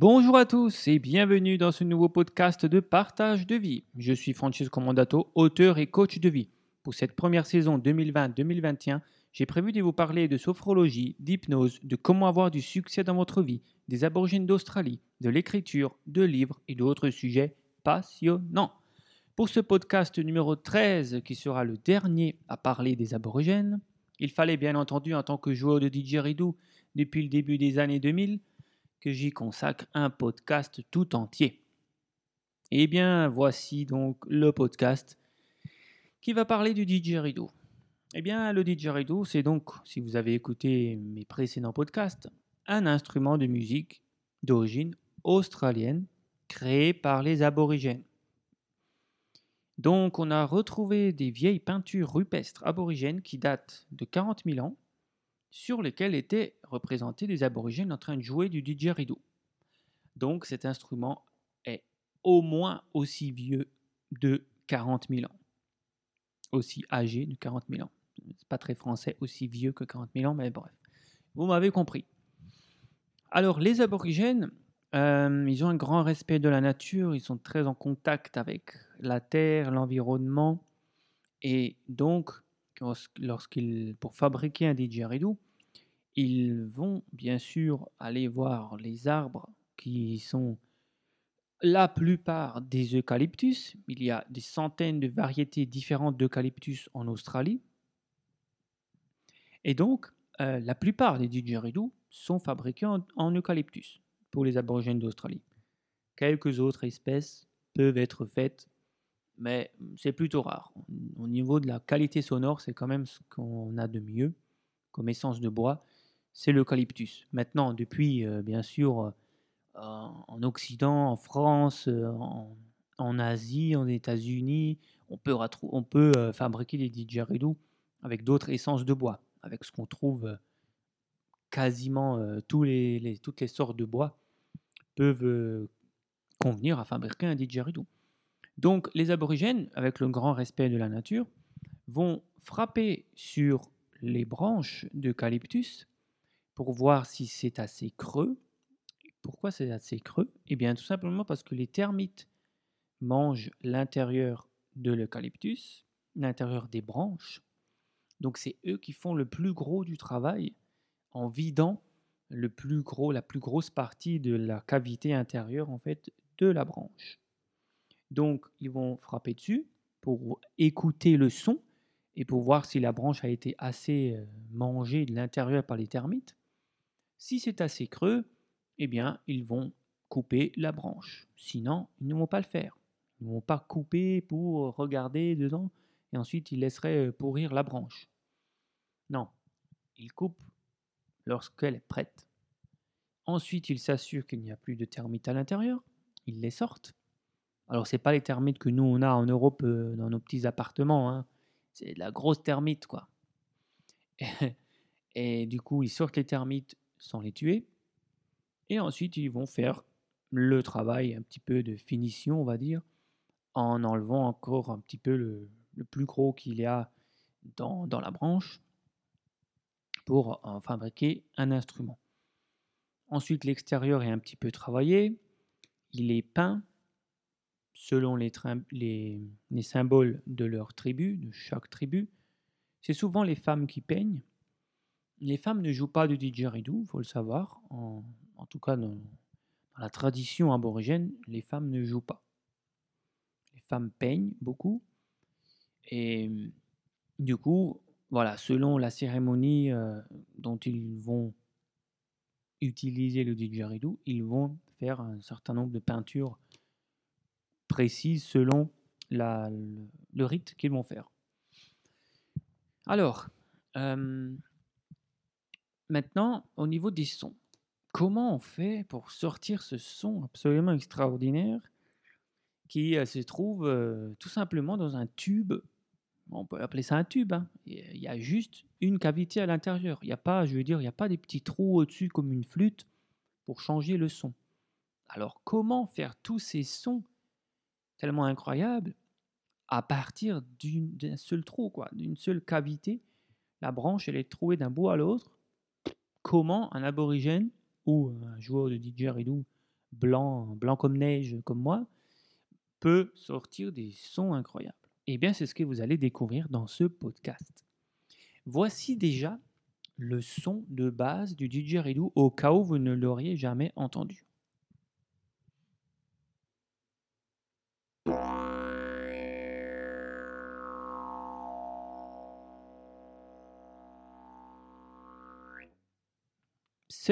Bonjour à tous et bienvenue dans ce nouveau podcast de partage de vie. Je suis Francesco Mondato, auteur et coach de vie. Pour cette première saison 2020-2021, j'ai prévu de vous parler de sophrologie, d'hypnose, de comment avoir du succès dans votre vie, des aborigènes d'Australie, de l'écriture, de livres et d'autres sujets passionnants. Pour ce podcast numéro 13, qui sera le dernier à parler des aborigènes, il fallait bien entendu, en tant que joueur de didgeridoo depuis le début des années 2000, que j'y consacre un podcast tout entier. Eh bien, voici donc le podcast qui va parler du didgeridoo. Eh bien, le didgeridoo, c'est donc, si vous avez écouté mes précédents podcasts, un instrument de musique d'origine australienne créé par les aborigènes. Donc, on a retrouvé des vieilles peintures rupestres aborigènes qui datent de 40 000 ans, sur lesquelles étaient représentés des aborigènes en train de jouer du didgeridoo. Donc, cet instrument est au moins aussi vieux de 40 000 ans, aussi âgé de 40 000 ans. C'est pas très français, aussi vieux que 40 000 ans, mais bref. Vous m'avez compris. Alors, les aborigènes, euh, ils ont un grand respect de la nature, ils sont très en contact avec la terre, l'environnement, et donc, lorsqu'ils, pour fabriquer un didgeridoo, ils vont bien sûr aller voir les arbres qui sont la plupart des eucalyptus. Il y a des centaines de variétés différentes d'eucalyptus en Australie. Et donc, euh, la plupart des didgeridoo sont fabriqués en, eucalyptus pour les aborigènes d'Australie. Quelques autres espèces peuvent être faites, mais c'est plutôt rare. Au niveau de la qualité sonore, c'est quand même ce qu'on a de mieux comme essence de bois, c'est l'eucalyptus. Maintenant, depuis, euh, bien sûr, euh, en Occident, en France, en, en, Asie, en États-Unis, on peut, fabriquer des didgeridoo avec d'autres essences de bois avec ce qu'on trouve quasiment toutes les sortes de bois peuvent convenir à fabriquer un didgeridoo. Donc les aborigènes, avec le grand respect de la nature, vont frapper sur les branches d'eucalyptus pour voir si c'est assez creux. Pourquoi c'est assez creux? Eh bien tout simplement parce que les termites mangent l'intérieur de l'eucalyptus, l'intérieur des branches, donc c'est eux qui font le plus gros du travail en vidant la plus grosse partie de la cavité intérieure en fait de la branche. Donc ils vont frapper dessus pour écouter le son et pour voir si la branche a été assez euh, mangée de l'intérieur par les termites. Si c'est assez creux, eh bien ils vont couper la branche. Sinon, ils ne vont pas le faire. Ils ne vont pas couper pour regarder dedans et ensuite ils laisseraient euh, pourrir la branche. Non, il coupe lorsqu'elle est prête. Ensuite, il s'assure qu'il n'y a plus de termites à l'intérieur. Il les sortent. Alors, ce n'est pas les termites que nous, on a en Europe euh, dans nos petits appartements. Hein. C'est la grosse termite, quoi. Et, du coup, ils sortent les termites sans les tuer. Et ensuite, ils vont faire le travail un petit peu de finition, on va dire, en enlevant encore un petit peu le, plus gros qu'il y a dans la branche pour fabriquer un instrument. Ensuite, l'extérieur est un petit peu travaillé. Il est peint selon les, les, symboles de leur tribu, de chaque tribu. C'est souvent les femmes qui peignent. Les femmes ne jouent pas de didgeridoo, faut le savoir. En, tout cas, dans, la tradition aborigène, les femmes ne jouent pas. Les femmes peignent beaucoup. Et du coup, voilà, selon la cérémonie euh, dont ils vont utiliser le didgeridoo, ils vont faire un certain nombre de peintures précises selon le, rite qu'ils vont faire. Alors, euh, maintenant, au niveau des sons, comment on fait pour sortir ce son absolument extraordinaire qui euh, se trouve tout simplement dans un tube? On peut appeler ça un tube. Hein. Il y a juste une cavité à l'intérieur. Il n'y a pas, je veux dire, il n'y a pas des petits trous au-dessus comme une flûte pour changer le son. Alors comment faire tous ces sons tellement incroyables à partir d'un seul trou, quoi, d'une seule cavité La branche, elle est trouée d'un bout à l'autre. Comment un aborigène ou un joueur de didgeridoo blanc, blanc comme neige comme moi, peut sortir des sons incroyables? Eh bien, c'est ce que vous allez découvrir dans ce podcast. Voici déjà le son de base du didgeridoo au cas où vous ne l'auriez jamais entendu.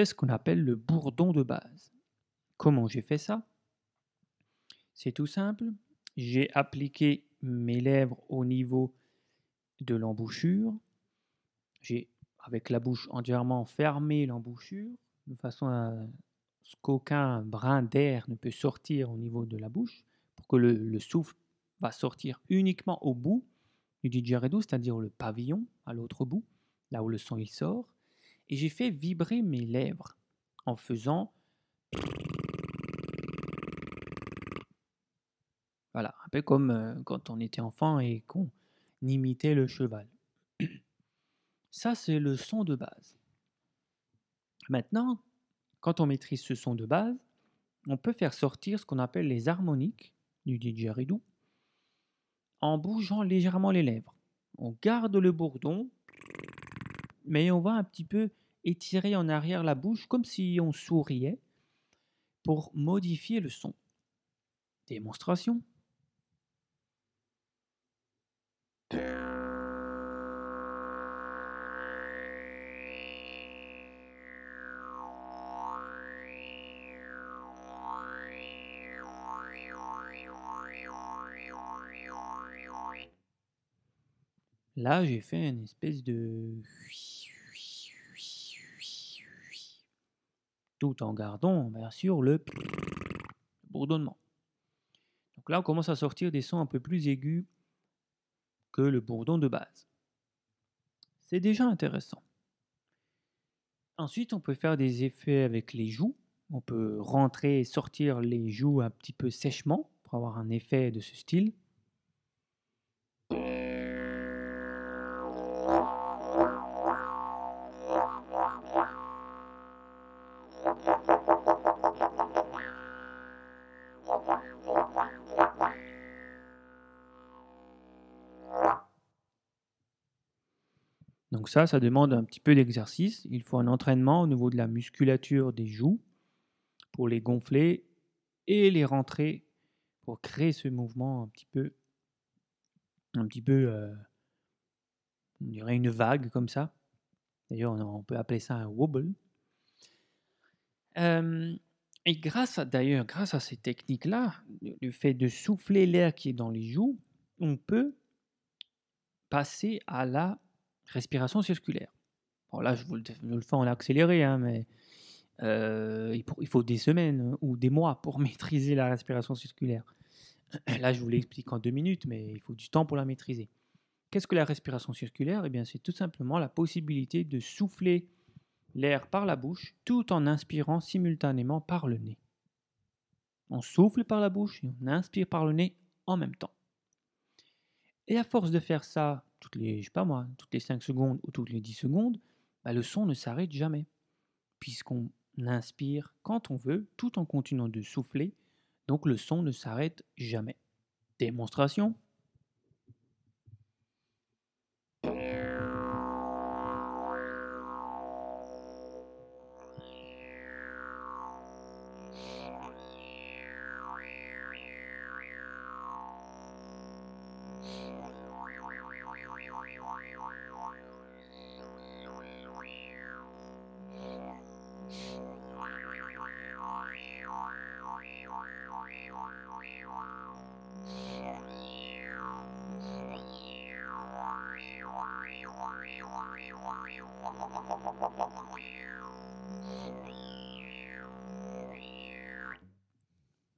Ce qu'on appelle le bourdon de base. Comment j'ai fait ça? C'est tout simple. J'ai appliqué mes lèvres au niveau de l'embouchure. J'ai, avec la bouche entièrement fermé l'embouchure, de façon à ce qu'aucun brin d'air ne peut sortir au niveau de la bouche, pour que le, souffle va sortir uniquement au bout du didgeridoo, c'est-à-dire le pavillon à l'autre bout, là où le son il sort. Et j'ai fait vibrer mes lèvres en faisant Voilà, un peu comme euh, quand on était enfant et qu'on imitait le cheval. Ça, c'est le son de base. Maintenant, quand on maîtrise ce son de base, on peut faire sortir ce qu'on appelle les harmoniques du didgeridoo en bougeant légèrement les lèvres. On garde le bourdon, mais on va un petit peu étirer en arrière la bouche comme si on souriait pour modifier le son. Démonstration. Là, j'ai fait une espèce de... Tout en gardant, bien sûr, le bourdonnement. Donc là, on commence à sortir des sons un peu plus aigus que le bourdon de base. C'est déjà intéressant. Ensuite, on peut faire des effets avec les joues. On peut rentrer et sortir les joues un petit peu sèchement pour avoir un effet de ce style. Donc ça, ça demande un petit peu d'exercice. Il faut un entraînement au niveau de la musculature des joues pour les gonfler et les rentrer pour créer ce mouvement un petit peu, un petit peu, euh, on dirait une vague comme ça. D'ailleurs, on peut appeler ça un wobble. Euh, et grâce à, d'ailleurs, grâce à ces techniques-là, le fait de souffler l'air qui est dans les joues, on peut passer à la respiration circulaire. Bon, là, je vous le, fais en accéléré, hein, mais euh, il, faut des semaines ou des mois pour maîtriser la respiration circulaire. Là, je vous l'explique en deux minutes, mais il faut du temps pour la maîtriser. Qu'est-ce que la respiration circulaire? Eh bien, c'est tout simplement la possibilité de souffler l'air par la bouche tout en inspirant simultanément par le nez. On souffle par la bouche et on inspire par le nez en même temps. Et à force de faire ça toutes les, pas moi, toutes les 5 secondes ou toutes les 10 secondes, bah, le son ne s'arrête jamais. Puisqu'on inspire quand on veut, tout en continuant de souffler, donc le son ne s'arrête jamais. Démonstration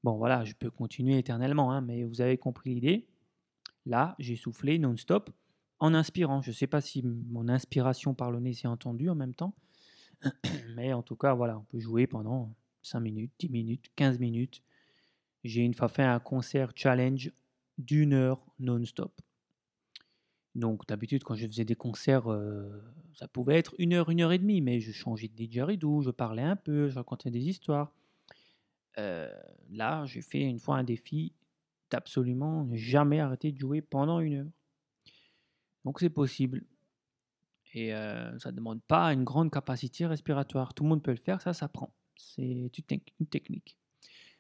Bon, voilà, je peux continuer éternellement, hein, mais vous avez compris l'idée. Là, j'ai soufflé non-stop en inspirant. Je ne sais pas si mon inspiration par le nez s'est entendue en même temps, mais en tout cas, voilà, on peut jouer pendant 5 minutes, 10 minutes, 15 minutes. J'ai une fois fait un concert challenge d'une heure non-stop. Donc d'habitude, quand je faisais des concerts, euh, ça pouvait être une heure, une heure et demie, mais je changeais de didgeridoo, je parlais un peu, je racontais des histoires. euh, là, j'ai fait une fois un défi d'absolument ne jamais arrêter de jouer pendant une heure. Donc c'est possible. Et euh, ça ne demande pas une grande capacité respiratoire. Tout le monde peut le faire, ça s'apprend. C'est une technique.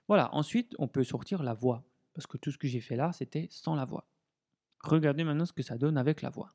Voilà, ensuite, on peut sortir la voix. Parce que tout ce que j'ai fait là, c'était sans la voix. Regardez maintenant ce que ça donne avec la voix.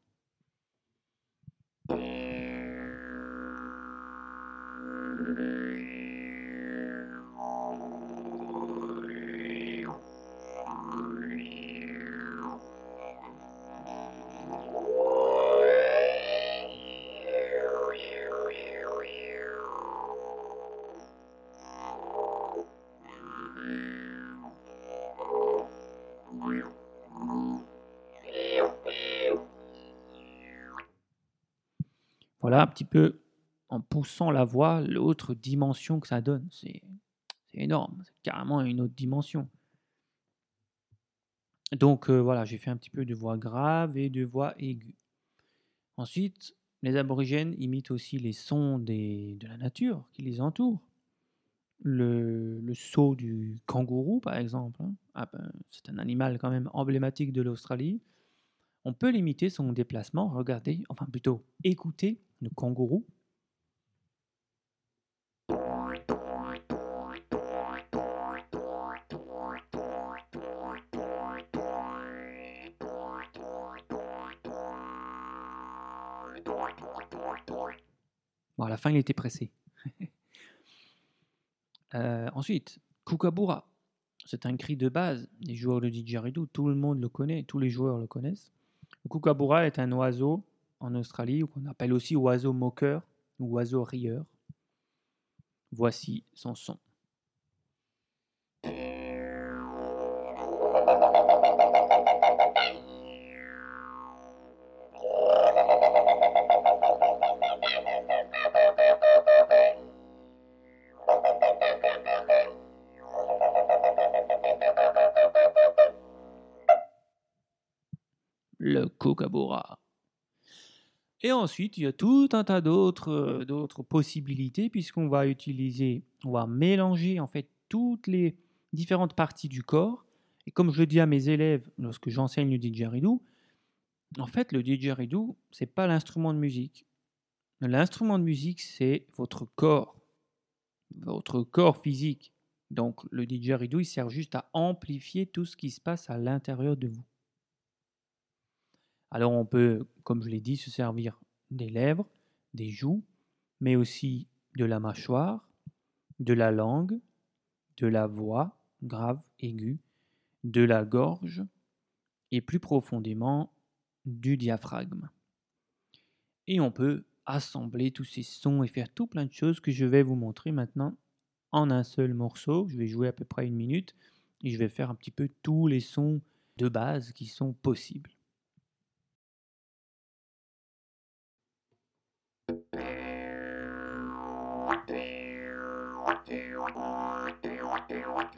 Un petit peu en poussant la voix, l'autre dimension que ça donne. C'est énorme, c'est carrément une autre dimension. Donc euh, voilà, j'ai fait un petit peu de voix grave et de voix aiguë. Ensuite, les aborigènes imitent aussi les sons des, de la nature qui les entoure. Le, le saut du kangourou, par exemple, hein. ah ben, c'est un animal quand même emblématique de l'Australie. On peut limiter son déplacement, regardez, enfin plutôt écouter le kangourou. Bon, à la fin, il était pressé. Euh, ensuite, Kukabura. C'est un cri de base des joueurs de didgeridoo. Tout le monde le connaît, tous les joueurs le connaissent. Le kookaburra est un oiseau en Australie qu'on appelle aussi oiseau moqueur ou oiseau rieur. Voici son son. Le kookaburra. Et ensuite, il y a tout un tas d'autres, d'autres possibilités puisqu'on va utiliser, on va mélanger en fait toutes les différentes parties du corps. Et comme je dis à mes élèves lorsque j'enseigne le didgeridoo, en fait, le didgeridoo, c'est pas l'instrument de musique. L'instrument de musique, c'est votre corps, votre corps physique. Donc, le didgeridoo, il sert juste à amplifier tout ce qui se passe à l'intérieur de vous. Alors on peut, comme je l'ai dit, se servir des lèvres, des joues, mais aussi de la mâchoire, de la langue, de la voix grave, aiguë, de la gorge et plus profondément du diaphragme. Et on peut assembler tous ces sons et faire tout plein de choses que je vais vous montrer maintenant en un seul morceau. Je vais jouer à peu près une minute et je vais faire un petit peu tous les sons de base qui sont possibles.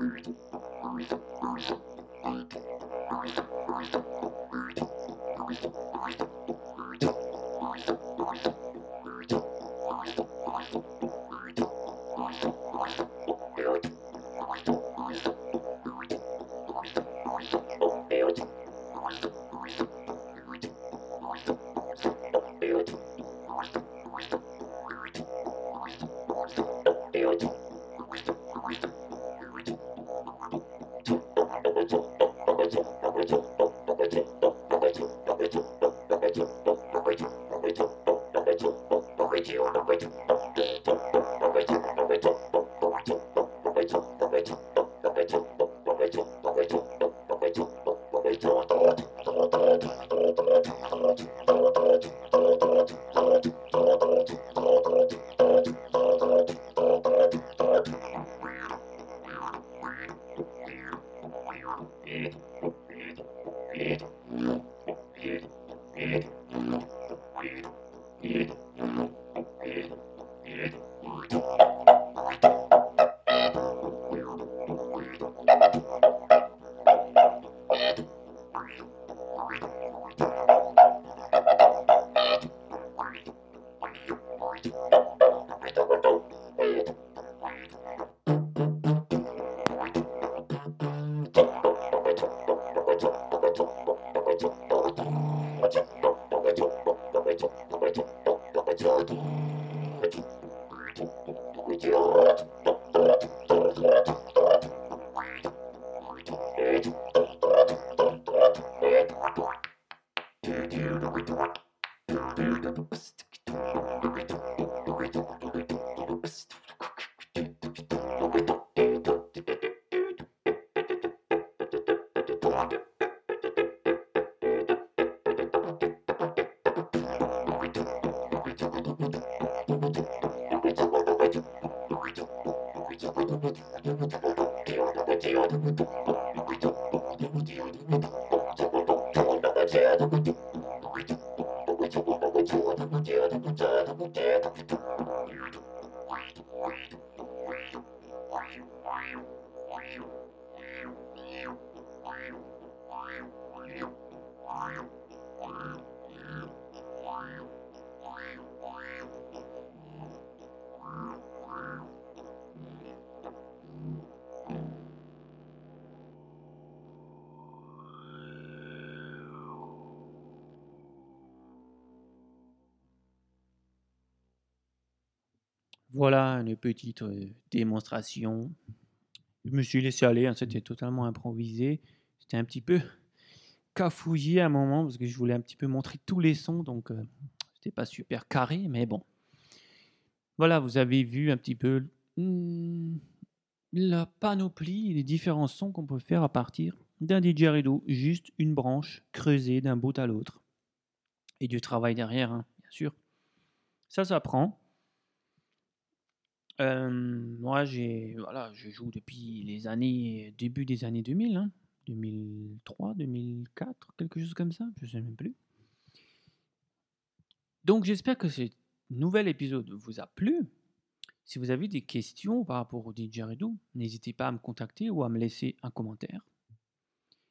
Thank you. Sticky talk. Wow. Voilà une petite euh, démonstration. Je me suis laissé aller, hein, c'était totalement improvisé. C'était un petit peu cafouillé à un moment parce que je voulais un petit peu montrer tous les sons, donc euh, c'était pas super carré, mais bon. Voilà, vous avez vu un petit peu hmm, la panoplie, les différents sons qu'on peut faire à partir d'un didgeridoo, juste une branche creusée d'un bout à l'autre. Et du travail derrière, hein, bien sûr. Ça s'apprend. Euh, moi, j'ai, voilà, je joue depuis les années, début des années 2000, 2003, 2004, quelque chose comme ça, je sais même plus. Donc, j'espère que ce nouvel épisode vous a plu. Si vous avez des questions par rapport au didgeridoo, n'hésitez pas à me contacter ou à me laisser un commentaire.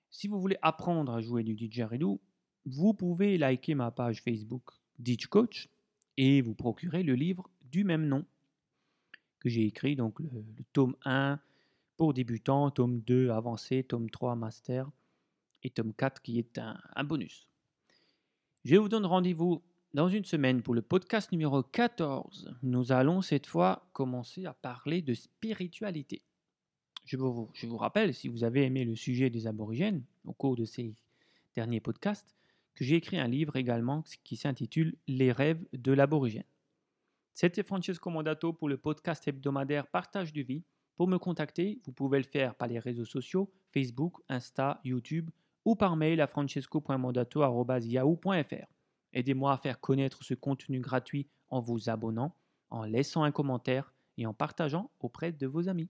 Si vous voulez apprendre à jouer du didgeridoo, vous pouvez liker ma page Facebook Didge Coach et vous procurer le livre du même nom que j'ai écrit, donc le, tome 1 pour débutants, tome 2 avancé, tome 3 master et tome 4 qui est un, un bonus. Je vous donne rendez-vous dans une semaine pour le podcast numéro 14. Nous allons cette fois commencer à parler de spiritualité. Je vous, je vous rappelle, si vous avez aimé le sujet des aborigènes au cours de ces derniers podcasts, que j'ai écrit un livre également qui s'intitule Les rêves de l'aborigène. C'était Francesco Mondato pour le podcast hebdomadaire Partage de vie. Pour me contacter, vous pouvez le faire par les réseaux sociaux Facebook, Insta, YouTube ou par mail à francesco.mondato.yahoo.fr. Aidez-moi à faire connaître ce contenu gratuit en vous abonnant, en laissant un commentaire et en partageant auprès de vos amis.